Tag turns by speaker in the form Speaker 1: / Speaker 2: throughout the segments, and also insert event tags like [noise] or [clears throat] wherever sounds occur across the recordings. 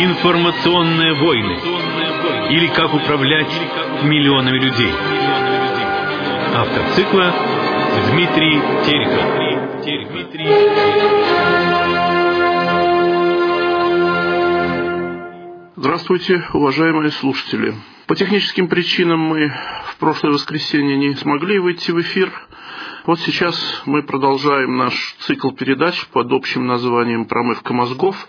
Speaker 1: Информационные войны. Или как управлять миллионами людей. Автор цикла Дмитрий Терехов.
Speaker 2: Здравствуйте, уважаемые слушатели. По техническим причинам мы в прошлое воскресенье не смогли выйти в эфир. Вот сейчас мы продолжаем наш цикл передач под общим названием «Промывка мозгов»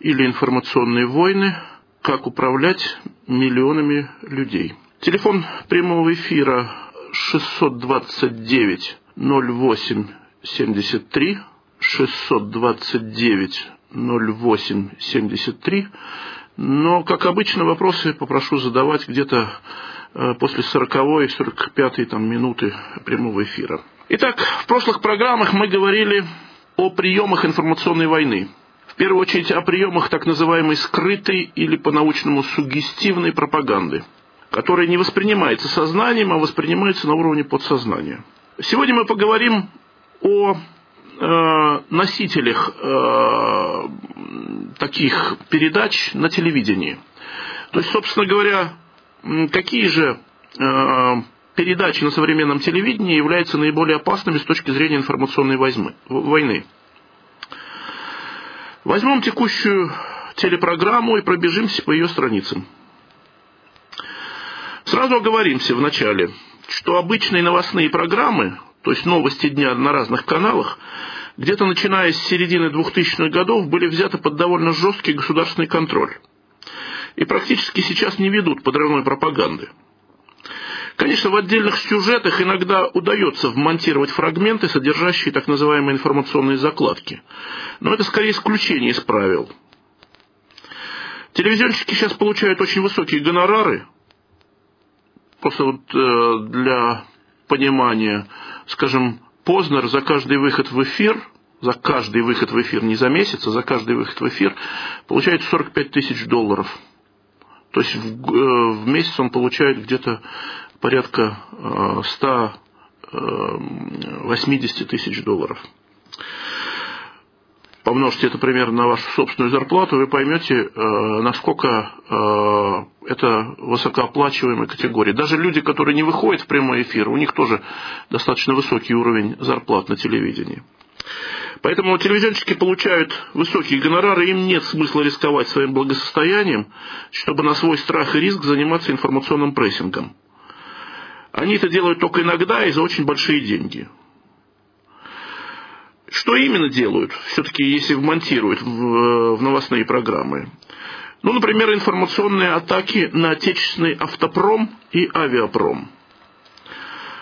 Speaker 2: или «Информационные войны. Как управлять миллионами людей». Телефон прямого эфира 629 08 73 629 08 73 но, как обычно, вопросы попрошу задавать где-то э, после 40-й, 45-й там, минуты прямого эфира. Итак, в прошлых программах мы говорили о приемах информационной войны. В первую очередь о приемах так называемой скрытой или по-научному сугестивной пропаганды, которая не воспринимается сознанием, а воспринимается на уровне подсознания. Сегодня мы поговорим о э, носителях э, таких передач на телевидении. То есть, собственно говоря, какие же э, передачи на современном телевидении являются наиболее опасными с точки зрения информационной войны. Возьмем текущую телепрограмму и пробежимся по ее страницам. Сразу оговоримся в начале, что обычные новостные программы, то есть новости дня на разных каналах, где-то начиная с середины 2000-х годов были взяты под довольно жесткий государственный контроль. И практически сейчас не ведут подрывной пропаганды. Конечно, в отдельных сюжетах иногда удается вмонтировать фрагменты, содержащие так называемые информационные закладки. Но это скорее исключение из правил. Телевизионщики сейчас получают очень высокие гонорары. Просто вот э, для понимания, скажем, Познер за каждый выход в эфир, за каждый выход в эфир, не за месяц, а за каждый выход в эфир, получает 45 тысяч долларов. То есть в, э, в месяц он получает где-то порядка 180 э, тысяч долларов помножьте это примерно на вашу собственную зарплату, вы поймете, э, насколько э, это высокооплачиваемая категория. Даже люди, которые не выходят в прямой эфир, у них тоже достаточно высокий уровень зарплат на телевидении. Поэтому телевизионщики получают высокие гонорары, им нет смысла рисковать своим благосостоянием, чтобы на свой страх и риск заниматься информационным прессингом. Они это делают только иногда и за очень большие деньги. Что именно делают, все-таки, если вмонтируют в, в новостные программы? Ну, например, информационные атаки на отечественный автопром и авиапром.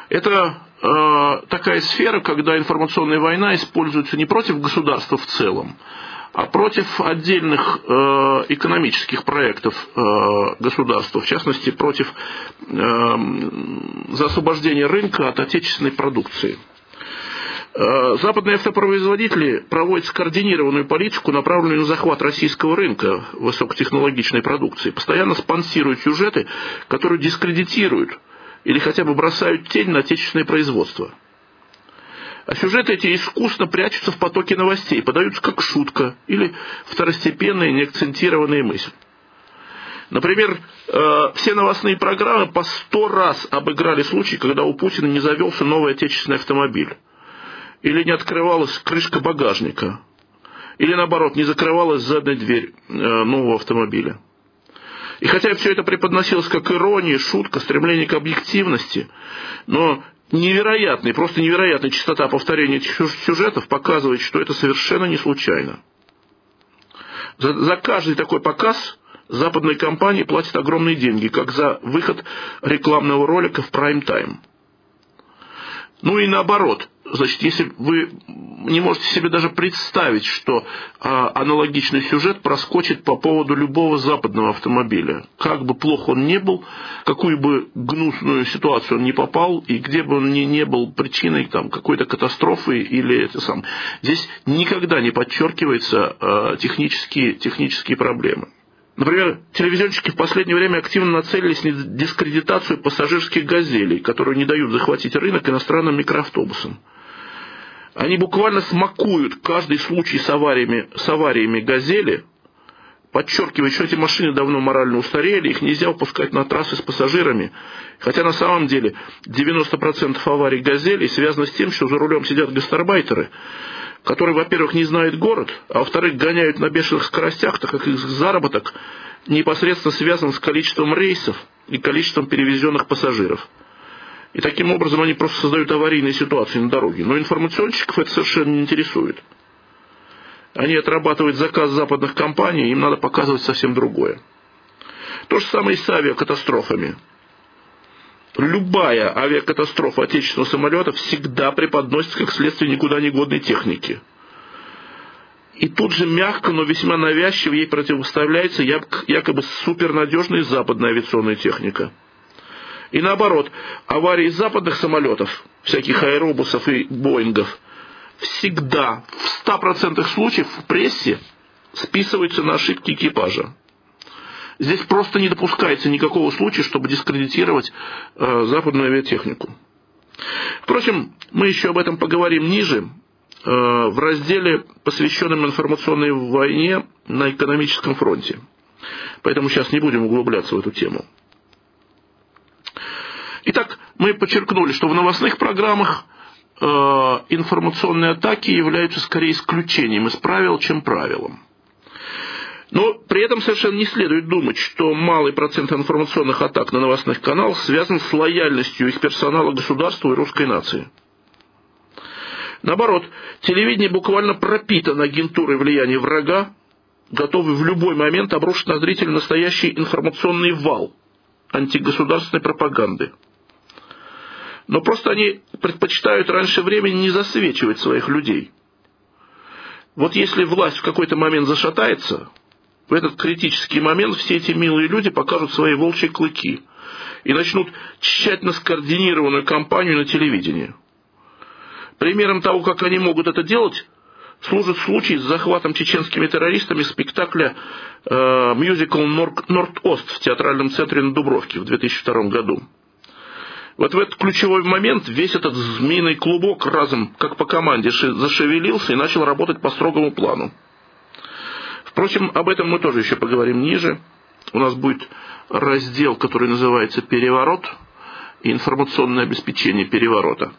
Speaker 2: Это э, такая сфера, когда информационная война используется не против государства в целом, а против отдельных э, экономических проектов э, государства, в частности, против э, за освобождение рынка от отечественной продукции. Э, западные автопроизводители проводят скоординированную политику, направленную на захват российского рынка высокотехнологичной продукции, постоянно спонсируют сюжеты, которые дискредитируют или хотя бы бросают тень на отечественное производство. А сюжеты эти искусно прячутся в потоке новостей, подаются как шутка или второстепенная неакцентированная мысль. Например, э, все новостные программы по сто раз обыграли случай, когда у Путина не завелся новый отечественный автомобиль или не открывалась крышка багажника, или наоборот, не закрывалась задняя дверь э, нового автомобиля. И хотя все это преподносилось как ирония, шутка, стремление к объективности, но невероятная, просто невероятная частота повторения сюжетов показывает, что это совершенно не случайно. За, за каждый такой показ западные компании платят огромные деньги, как за выход рекламного ролика в прайм-тайм. Ну и наоборот, значит, если вы не можете себе даже представить, что а, аналогичный сюжет проскочит по поводу любого западного автомобиля, как бы плохо он не был, какую бы гнусную ситуацию он не попал, и где бы он ни не был причиной там, какой-то катастрофы или это сам. Здесь никогда не подчеркиваются а, технические, технические проблемы. Например, телевизионщики в последнее время активно нацелились на дискредитацию пассажирских газелей, которые не дают захватить рынок иностранным микроавтобусам. Они буквально смакуют каждый случай с авариями, с авариями газели, подчеркивает, что эти машины давно морально устарели, их нельзя выпускать на трассы с пассажирами. Хотя на самом деле 90% аварий «Газелей» связано с тем, что за рулем сидят гастарбайтеры, которые, во-первых, не знают город, а во-вторых, гоняют на бешеных скоростях, так как их заработок непосредственно связан с количеством рейсов и количеством перевезенных пассажиров. И таким образом они просто создают аварийные ситуации на дороге. Но информационщиков это совершенно не интересует. Они отрабатывают заказ западных компаний, им надо показывать совсем другое. То же самое и с авиакатастрофами. Любая авиакатастрофа отечественного самолета всегда преподносится как следствие никуда не годной техники. И тут же мягко, но весьма навязчиво ей противопоставляется якобы супернадежная западная авиационная техника. И наоборот, аварии западных самолетов, всяких аэробусов и боингов, всегда, в 100% случаев в прессе списываются на ошибки экипажа. Здесь просто не допускается никакого случая, чтобы дискредитировать э, западную авиатехнику. Впрочем, мы еще об этом поговорим ниже, э, в разделе, посвященном информационной войне на экономическом фронте. Поэтому сейчас не будем углубляться в эту тему. Итак, мы подчеркнули, что в новостных программах э, информационные атаки являются скорее исключением из правил, чем правилом. Но при этом совершенно не следует думать, что малый процент информационных атак на новостных каналах связан с лояльностью их персонала государству и русской нации. Наоборот, телевидение буквально пропитано агентурой влияния врага, готовый в любой момент обрушить на зрителя настоящий информационный вал антигосударственной пропаганды. Но просто они предпочитают раньше времени не засвечивать своих людей. Вот если власть в какой-то момент зашатается, в этот критический момент все эти милые люди покажут свои волчьи клыки и начнут тщательно скоординированную кампанию на телевидении. Примером того, как они могут это делать, служит случай с захватом чеченскими террористами спектакля э, мюзикл «Норд-Ост» в театральном центре на Дубровке в 2002 году. Вот в этот ключевой момент весь этот змеиный клубок разом, как по команде, зашевелился и начал работать по строгому плану. Впрочем, об этом мы тоже еще поговорим ниже. У нас будет раздел, который называется «Переворот» и информационное обеспечение переворота.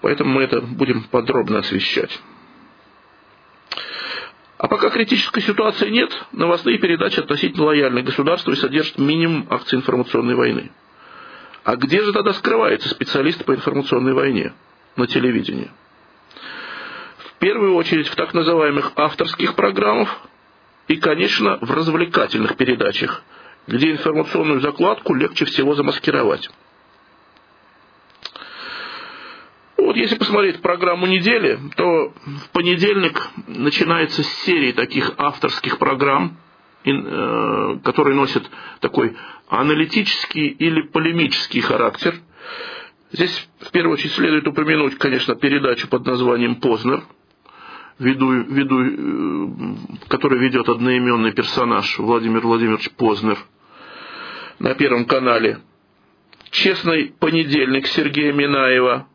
Speaker 2: Поэтому мы это будем подробно освещать. А пока критической ситуации нет, новостные передачи относительно лояльны государству и содержат минимум акций информационной войны. А где же тогда скрывается специалист по информационной войне на телевидении? первую очередь в так называемых авторских программах и, конечно, в развлекательных передачах, где информационную закладку легче всего замаскировать. Вот если посмотреть программу недели, то в понедельник начинается серия таких авторских программ, э, которые носят такой аналитический или полемический характер. Здесь в первую очередь следует упомянуть, конечно, передачу под названием «Познер», веду, веду, э, который ведет одноименный персонаж Владимир Владимирович Познер на Первом канале. «Честный понедельник» Сергея Минаева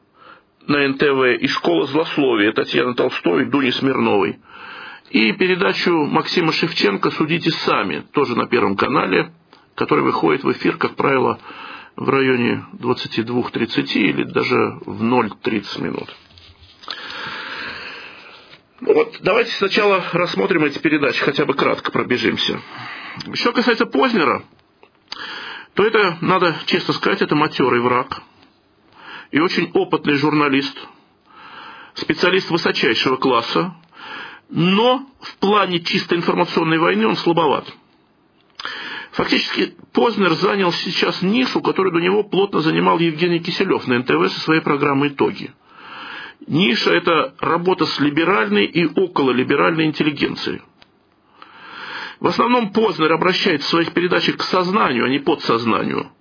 Speaker 2: на НТВ и «Школа злословия» Татьяны Толстой и Дуни Смирновой. И передачу Максима Шевченко «Судите сами», тоже на Первом канале, который выходит в эфир, как правило, в районе 22.30 или даже в 0.30 минут. Вот давайте сначала рассмотрим эти передачи, хотя бы кратко пробежимся. Что касается Познера, то это, надо честно сказать, это матерый враг и очень опытный журналист, специалист высочайшего класса, но в плане чисто информационной войны он слабоват. Фактически Познер занял сейчас нишу, которую до него плотно занимал Евгений Киселев на НТВ со своей программой «Итоги». Ниша – это работа с либеральной и окололиберальной интеллигенцией. В основном Познер обращается в своих передачах к сознанию, а не подсознанию.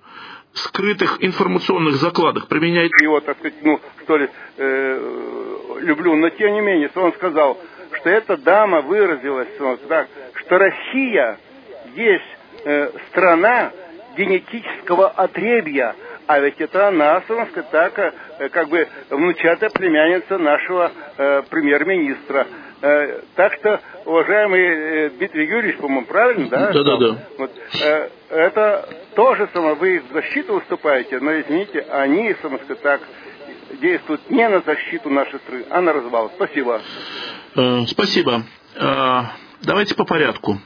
Speaker 2: Скрытых информационных закладах применяет...
Speaker 3: Его, так сказать, ну, что ли, э, люблю, но тем не менее, он сказал, что эта дама выразилась вот так, что Россия есть э, страна генетического отребья, А ведь это она, собственно, так, э, как бы внучатая племянница нашего э, премьер-министра. Э, так что, уважаемый э, Дмитрий Юрьевич, по-моему, правильно, да?
Speaker 2: Да, да, да.
Speaker 3: Вот, э, это тоже само, вы в защиту выступаете, но извините, они, собственно, так, действуют не на защиту нашей страны, а на развал. Спасибо.
Speaker 2: Э, спасибо. Э, давайте по порядку.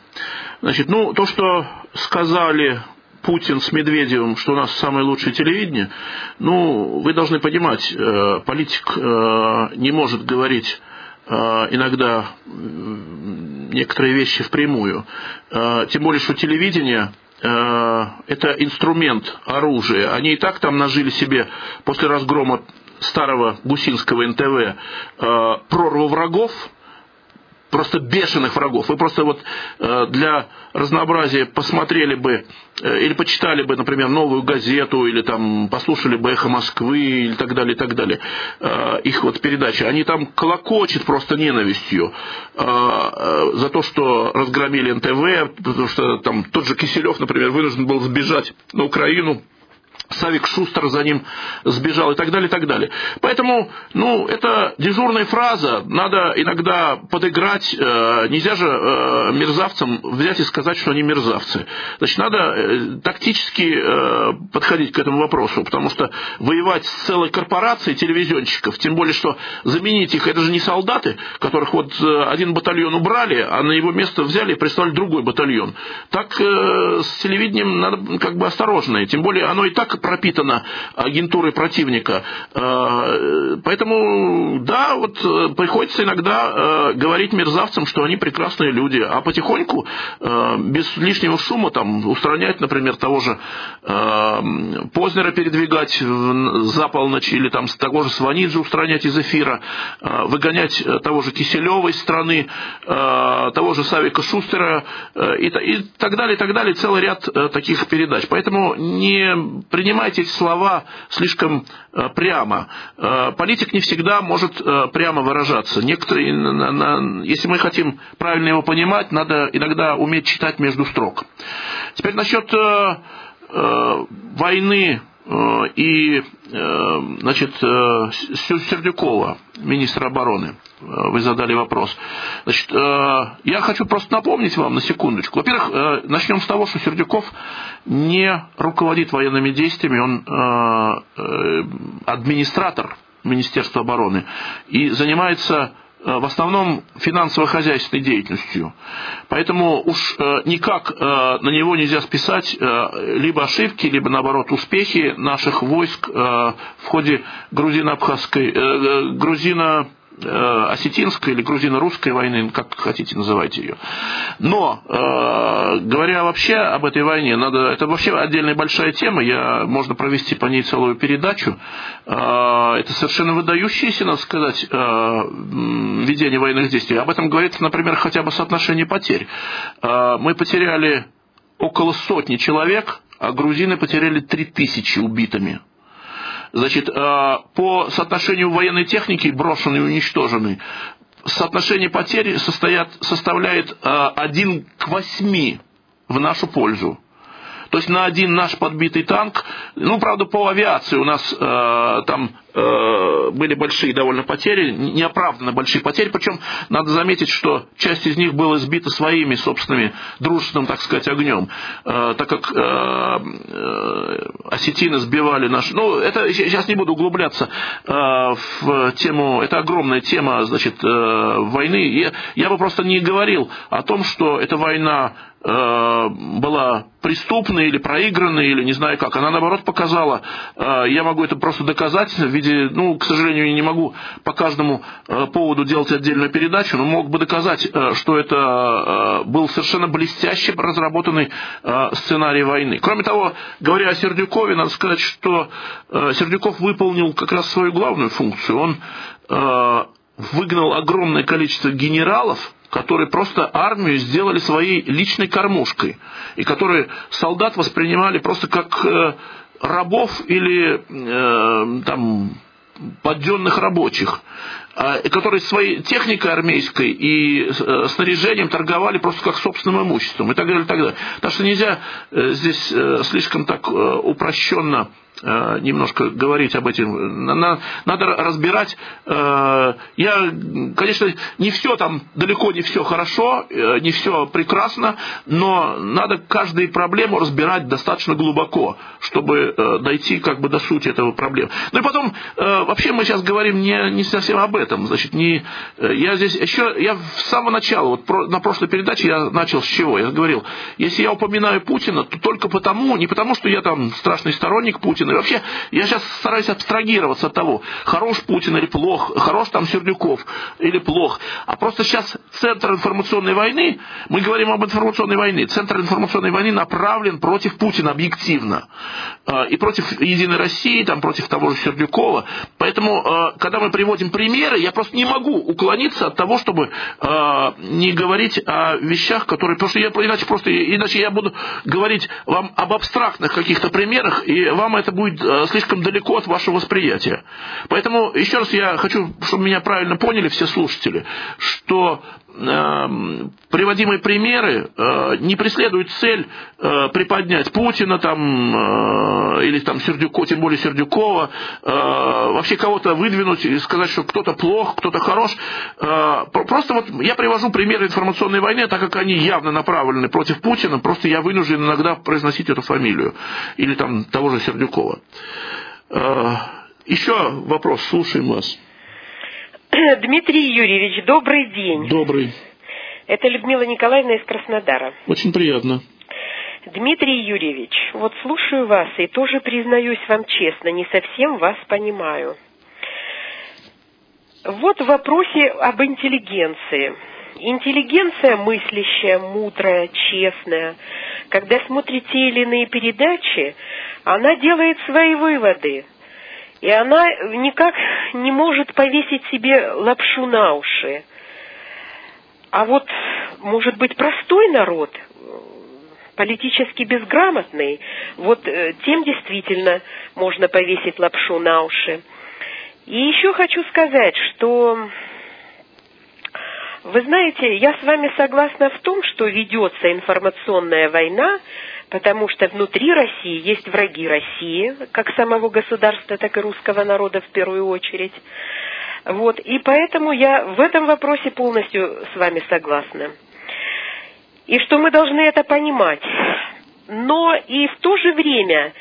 Speaker 2: Значит, ну, то, что сказали Путин с Медведевым, что у нас самое лучшее телевидение, ну, вы должны понимать, э, политик не может говорить иногда некоторые вещи впрямую. Тем более, что телевидение это инструмент, оружие. Они и так там нажили себе после разгрома старого гусинского НТВ прорву врагов, просто бешеных врагов. Вы просто вот э, для разнообразия посмотрели бы э, или почитали бы, например, новую газету, или там послушали бы «Эхо Москвы» и так далее, и так далее. Э, их вот передачи. Они там колокочет просто ненавистью за то, что разгромили НТВ, потому что там тот же Киселев, например, вынужден был сбежать на Украину Савик Шустер за ним сбежал и так далее, и так далее. Поэтому, ну, это дежурная фраза, надо иногда подыграть, э, нельзя же э, мерзавцам взять и сказать, что они мерзавцы. Значит, надо э, тактически подходить к этому вопросу, потому что воевать с целой корпорацией телевизионщиков, тем более, что заменить их, это же не солдаты, которых вот один батальон убрали, а на его место взяли и прислали другой батальон. Так с телевидением надо как бы осторожно, тем более оно и так пропитана агентурой противника. Э, поэтому, да, вот э, приходится иногда э, говорить мерзавцам, что они прекрасные люди, а потихоньку, без лишнего шума, там, устранять, например, того же Познера передвигать за полночь, или там того же Сванидзе устранять из эфира, выгонять того же Киселева из страны, того же Савика Шустера и, так далее, и так далее, целый ряд таких передач. Поэтому не принимайте эти слова слишком э, прямо. Э, политик не всегда может э, прямо выражаться. Некоторые, если мы хотим правильно его понимать, надо иногда уметь читать между строк. Теперь насчет войны и значит, Сердюкова, министра обороны. Э, вы задали вопрос. Значит, э, я хочу просто напомнить вам на секундочку. Во-первых, э, начнем с того, что Сердюков не руководит военными действиями, он администратор Министерства обороны и занимается в основном финансово-хозяйственной деятельностью. Поэтому уж никак на него нельзя списать либо ошибки, либо наоборот успехи наших войск в ходе грузино-абхазской, грузино Э, осетинской или грузино-русской войны, как хотите называйте ее. Но, э, говоря вообще об этой войне, надо, это вообще отдельная большая тема, я, можно провести по ней целую передачу. Э, это совершенно выдающееся, надо сказать, э, ведение военных действий. Об этом говорится, например, хотя бы соотношение потерь. Э, мы потеряли около сотни человек, а грузины потеряли три тысячи убитыми. Значит, э, по соотношению военной техники, брошенной и уничтоженной, соотношение потерь состоят, составляет 1 э, к 8 в нашу пользу. То есть на один наш подбитый танк, ну, правда, по авиации у нас э, там были большие довольно потери, неоправданно большие потери, причем надо заметить, что часть из них была сбита своими собственными дружественным, так сказать, огнем, э, так как э, э, осетины сбивали наши... Ну, это сейчас не буду углубляться э, в тему, это огромная тема, значит, э, войны. Я, я бы просто не говорил о том, что эта война Э, была преступной или проигранной, или не знаю как. Она, наоборот, показала, э, я могу это просто доказать в виде, ну, к сожалению, я не могу по каждому э, поводу делать отдельную передачу, но мог бы доказать, что это был совершенно блестяще разработанный сценарий войны. Кроме того, говоря о Сердюкове, надо сказать, что Сердюков выполнил как раз свою главную функцию. Он выгнал огромное количество генералов, которые просто армию сделали своей личной кормушкой, и которые солдат воспринимали просто как э, рабов или э, там подденных рабочих. Которые своей техникой армейской и снаряжением торговали просто как собственным имуществом и так далее, и так далее. Так что нельзя здесь слишком так упрощенно Э, немножко говорить об этом. Надо разбирать. Э, я, конечно, не все там, далеко не все хорошо, э, не все прекрасно, но надо каждую проблему разбирать достаточно глубоко, чтобы дойти как бы до сути этого проблемы. Ну и потом, вообще мы сейчас говорим не, не совсем об этом. Значит, не, я здесь еще, я с самого начала, вот на прошлой передаче я начал с чего? Я говорил, если я упоминаю Путина, то только потому, не потому, что я там страшный сторонник Путина, и вообще, я сейчас стараюсь абстрагироваться от того, хорош Путин или плох, хорош там Сердюков или плох. А просто сейчас центр информационной войны, мы говорим об информационной войне, центр информационной войны направлен против Путина объективно. А, и против Единой России, там, против того же Сердюкова. Поэтому, а, когда мы приводим примеры, я просто не могу уклониться от того, чтобы а, не говорить о вещах, которые... Потому что я иначе просто... Иначе я буду говорить вам об абстрактных каких-то примерах, и вам это будет слишком далеко от вашего восприятия. Поэтому, еще раз я хочу, чтобы меня правильно поняли все слушатели, что приводимые примеры э, не преследуют цель э, приподнять Путина там, э, или там Сердюкова, тем более Сердюкова, вообще кого-то выдвинуть и сказать, что кто-то плох, кто-то хорош. Просто вот я привожу примеры информационной войны, так как они явно направлены против Путина, просто я вынужден иногда произносить эту фамилию. Или там того же Сердюкова. Еще вопрос, слушаем вас. [clears throat]
Speaker 4: Дмитрий Юрьевич, добрый день.
Speaker 2: Добрый.
Speaker 4: Это Людмила Николаевна из Краснодара.
Speaker 2: Очень приятно.
Speaker 4: Дмитрий Юрьевич, вот слушаю вас и тоже признаюсь вам честно, не совсем вас понимаю. Вот в вопросе об интеллигенции. Интеллигенция мыслящая, мудрая, честная. Когда смотрит те или иные передачи, она делает свои выводы. И она никак не может повесить себе лапшу на уши. А вот, может быть, простой народ, политически безграмотный, вот э, тем действительно можно повесить лапшу на уши. И еще хочу сказать, что вы знаете, я с вами согласна в том, что ведется информационная война потому что внутри России есть враги России, как самого государства, так и русского народа в первую очередь. Вот, и поэтому я в этом вопросе полностью с вами согласна. И что мы должны это понимать. Но и в то же время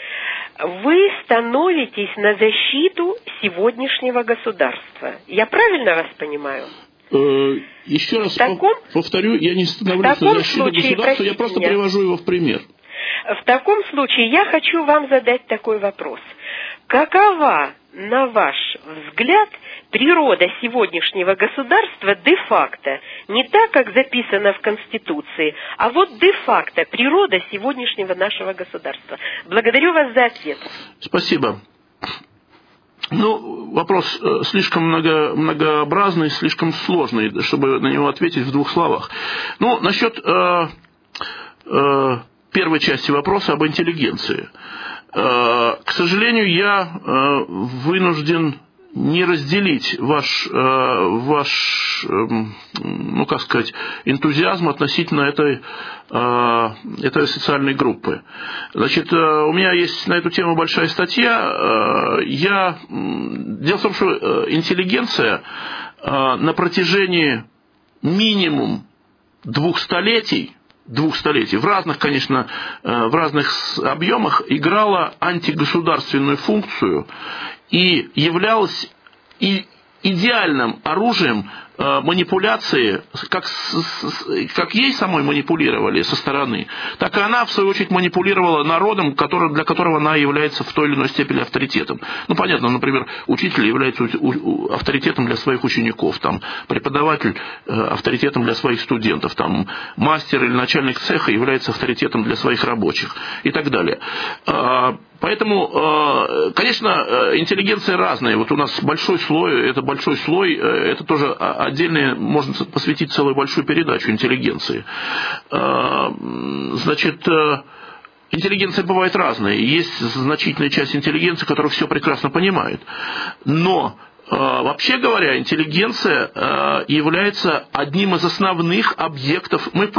Speaker 4: вы становитесь на защиту сегодняшнего государства. Я правильно вас понимаю?
Speaker 2: Э, еще раз таком, повторю, я не становлюсь на защиту государства, я просто меня. привожу его в пример.
Speaker 4: В таком случае я хочу вам задать такой вопрос. Какова, на ваш взгляд, природа сегодняшнего государства де-факто, не так, как записано в Конституции, а вот де-факто природа сегодняшнего нашего государства? Благодарю вас за ответ.
Speaker 2: Спасибо. Ну, вопрос э, слишком много, многообразный, слишком сложный, чтобы на него ответить в двух словах. Ну, насчет э, э, первой части вопроса об интеллигенции. Э, к сожалению, я э, вынужден не разделить ваш, э, ваш эм, ну, как сказать, энтузиазм относительно этой, этой социальной группы. Значит, у меня есть на эту тему большая статья. Я... Дело в том, что интеллигенция на протяжении минимум двух столетий двух столетий, в разных, конечно, э, в разных объемах играла антигосударственную функцию и являлась и идеальным оружием манипуляции, как, как ей самой манипулировали со стороны, так и она, в свою очередь, манипулировала народом, который, для которого она является в той или иной степени авторитетом. Ну, понятно, например, учитель является авторитетом для своих учеников, там, преподаватель э, авторитетом для своих студентов, там, мастер или начальник цеха является авторитетом для своих рабочих и так далее. А, поэтому, э, конечно, интеллигенция разная. Вот у нас большой слой, это большой слой, это тоже отдельно можно посвятить целую большую передачу интеллигенции. А, значит, э, интеллигенция бывает разная. Есть значительная часть интеллигенции, которая все прекрасно понимает. Но Вообще говоря, интеллигенция является одним из основных объектов, мы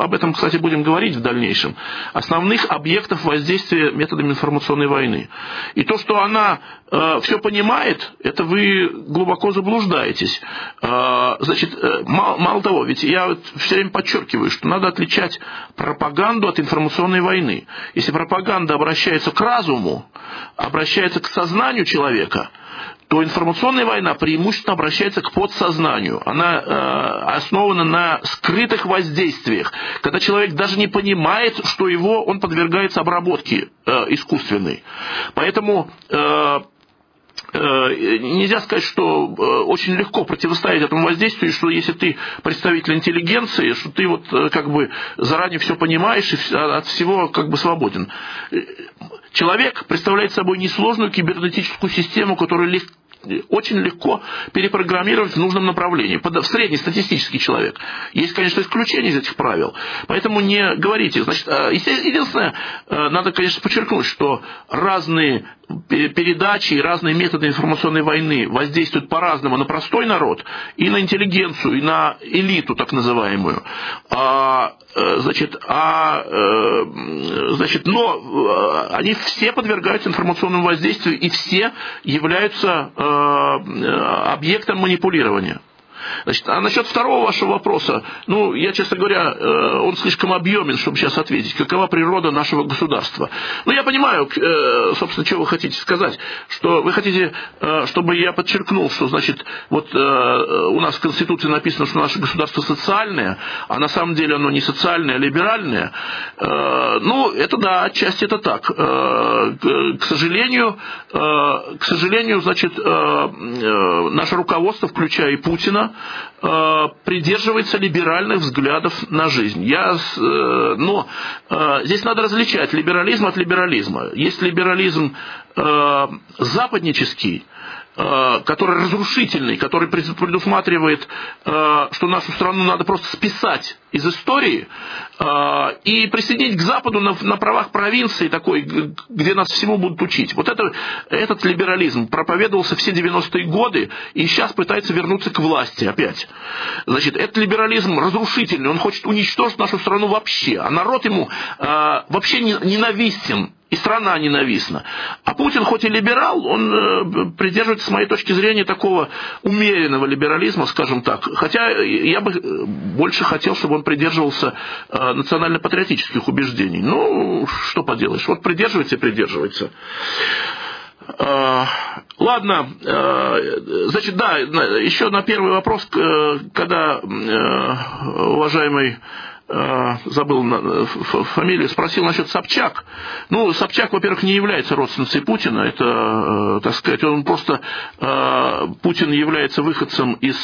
Speaker 2: об этом, кстати, будем говорить в дальнейшем, основных объектов воздействия методами информационной войны. И то, что она все понимает, это вы глубоко заблуждаетесь. Значит, мало того, ведь я все время подчеркиваю, что надо отличать пропаганду от информационной войны. Если пропаганда обращается к разуму, обращается к сознанию человека – то информационная война преимущественно обращается к подсознанию. Она э, основана на скрытых воздействиях, когда человек даже не понимает, что его, он подвергается обработке э, искусственной. Поэтому э, э нельзя сказать, что э, очень легко противостоять этому воздействию, что если ты представитель интеллигенции, что ты вот э, как бы заранее все понимаешь и от всего как бы свободен. Человек представляет собой несложную кибернетическую систему, которая легко очень легко перепрограммировать в нужном направлении. В среднестатистический человек. Есть, конечно, исключения из этих правил. Поэтому не говорите. Значит, а, единственное, э, надо, конечно, подчеркнуть, что разные передачи и разные методы информационной войны воздействуют по-разному на простой народ и на интеллигенцию, и на элиту так называемую. А, э, значит, а, э, значит, но они все подвергаются информационному воздействию и все являются объектом манипулирования. Значит, а насчет второго вашего вопроса, ну, я, честно говоря, э, он слишком объемен, чтобы сейчас ответить. Какова природа нашего государства? Ну, я понимаю, э, собственно, что вы хотите сказать. Что вы хотите, э, чтобы я подчеркнул, что, значит, вот у нас в Конституции написано, что наше государство социальное, а на самом деле оно не социальное, а либеральное. Ну, это да, отчасти это так. К сожалению, к сожалению, значит, наше руководство, включая и Путина, э, придерживается либеральных взглядов на жизнь. Я, э, но э, здесь надо различать либерализм от либерализма. Есть либерализм западнический, который разрушительный, который предусматривает, э, что нашу страну надо просто списать из истории э, и присоединить к Западу на правах провинции такой, где нас всему будут учить. Вот это, этот либерализм проповедовался все 90-е годы и сейчас пытается вернуться к власти опять. Значит, этот либерализм разрушительный, он хочет уничтожить нашу страну вообще, а народ ему вообще ненавистен и страна ненавистна. А Путин, хоть и либерал, он э, придерживается, с моей точки зрения, такого умеренного либерализма, скажем так. Хотя я бы э, больше хотел, чтобы он придерживался э, национально-патриотических убеждений. Ну, что поделаешь, вот придерживается и придерживается. Ладно, значит, да, еще на первый вопрос, когда уважаемый Э, забыл фамилию, спросил насчет Собчак. Ну, Собчак, во-первых, не является родственницей Путина, это, э, так сказать, он просто, э, Путин является выходцем из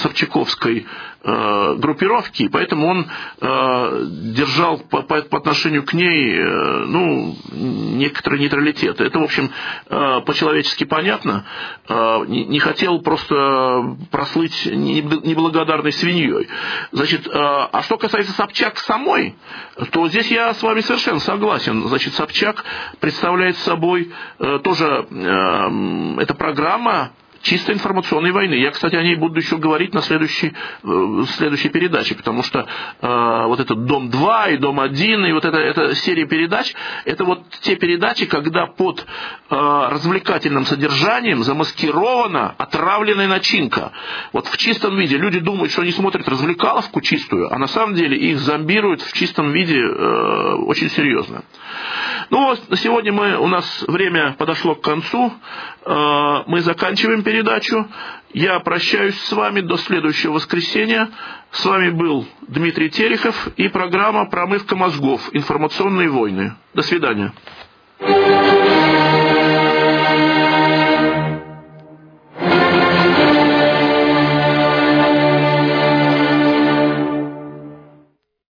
Speaker 2: Собчаковской Э, группировки, поэтому он э, держал по, отношению к ней э, ну, некоторый нейтралитет. Это, в общем, э, по-человечески понятно. Э, не, хотел просто прослыть неблагодарной свиньей. Значит, э, а что касается Собчак самой, то здесь я с вами совершенно согласен. Значит, Собчак представляет собой э, тоже, э, эта программа чисто информационной войны. Я, кстати, о ней буду еще говорить на следующей, э, следующей передаче, потому что э, вот этот «Дом-2» и «Дом-1» и вот эта, эта серия передач, это вот те передачи, когда под э, развлекательным содержанием замаскирована отравленная начинка. Вот в чистом виде. Люди думают, что они смотрят развлекаловку чистую, а на самом деле их зомбируют в чистом виде э, очень серьезно. Ну, вот сегодня мы, у нас время подошло к концу. Э, мы заканчиваем передачу. Я прощаюсь с вами до следующего воскресенья. С вами был Дмитрий Терехов и программа «Промывка мозгов. Информационные войны». До свидания.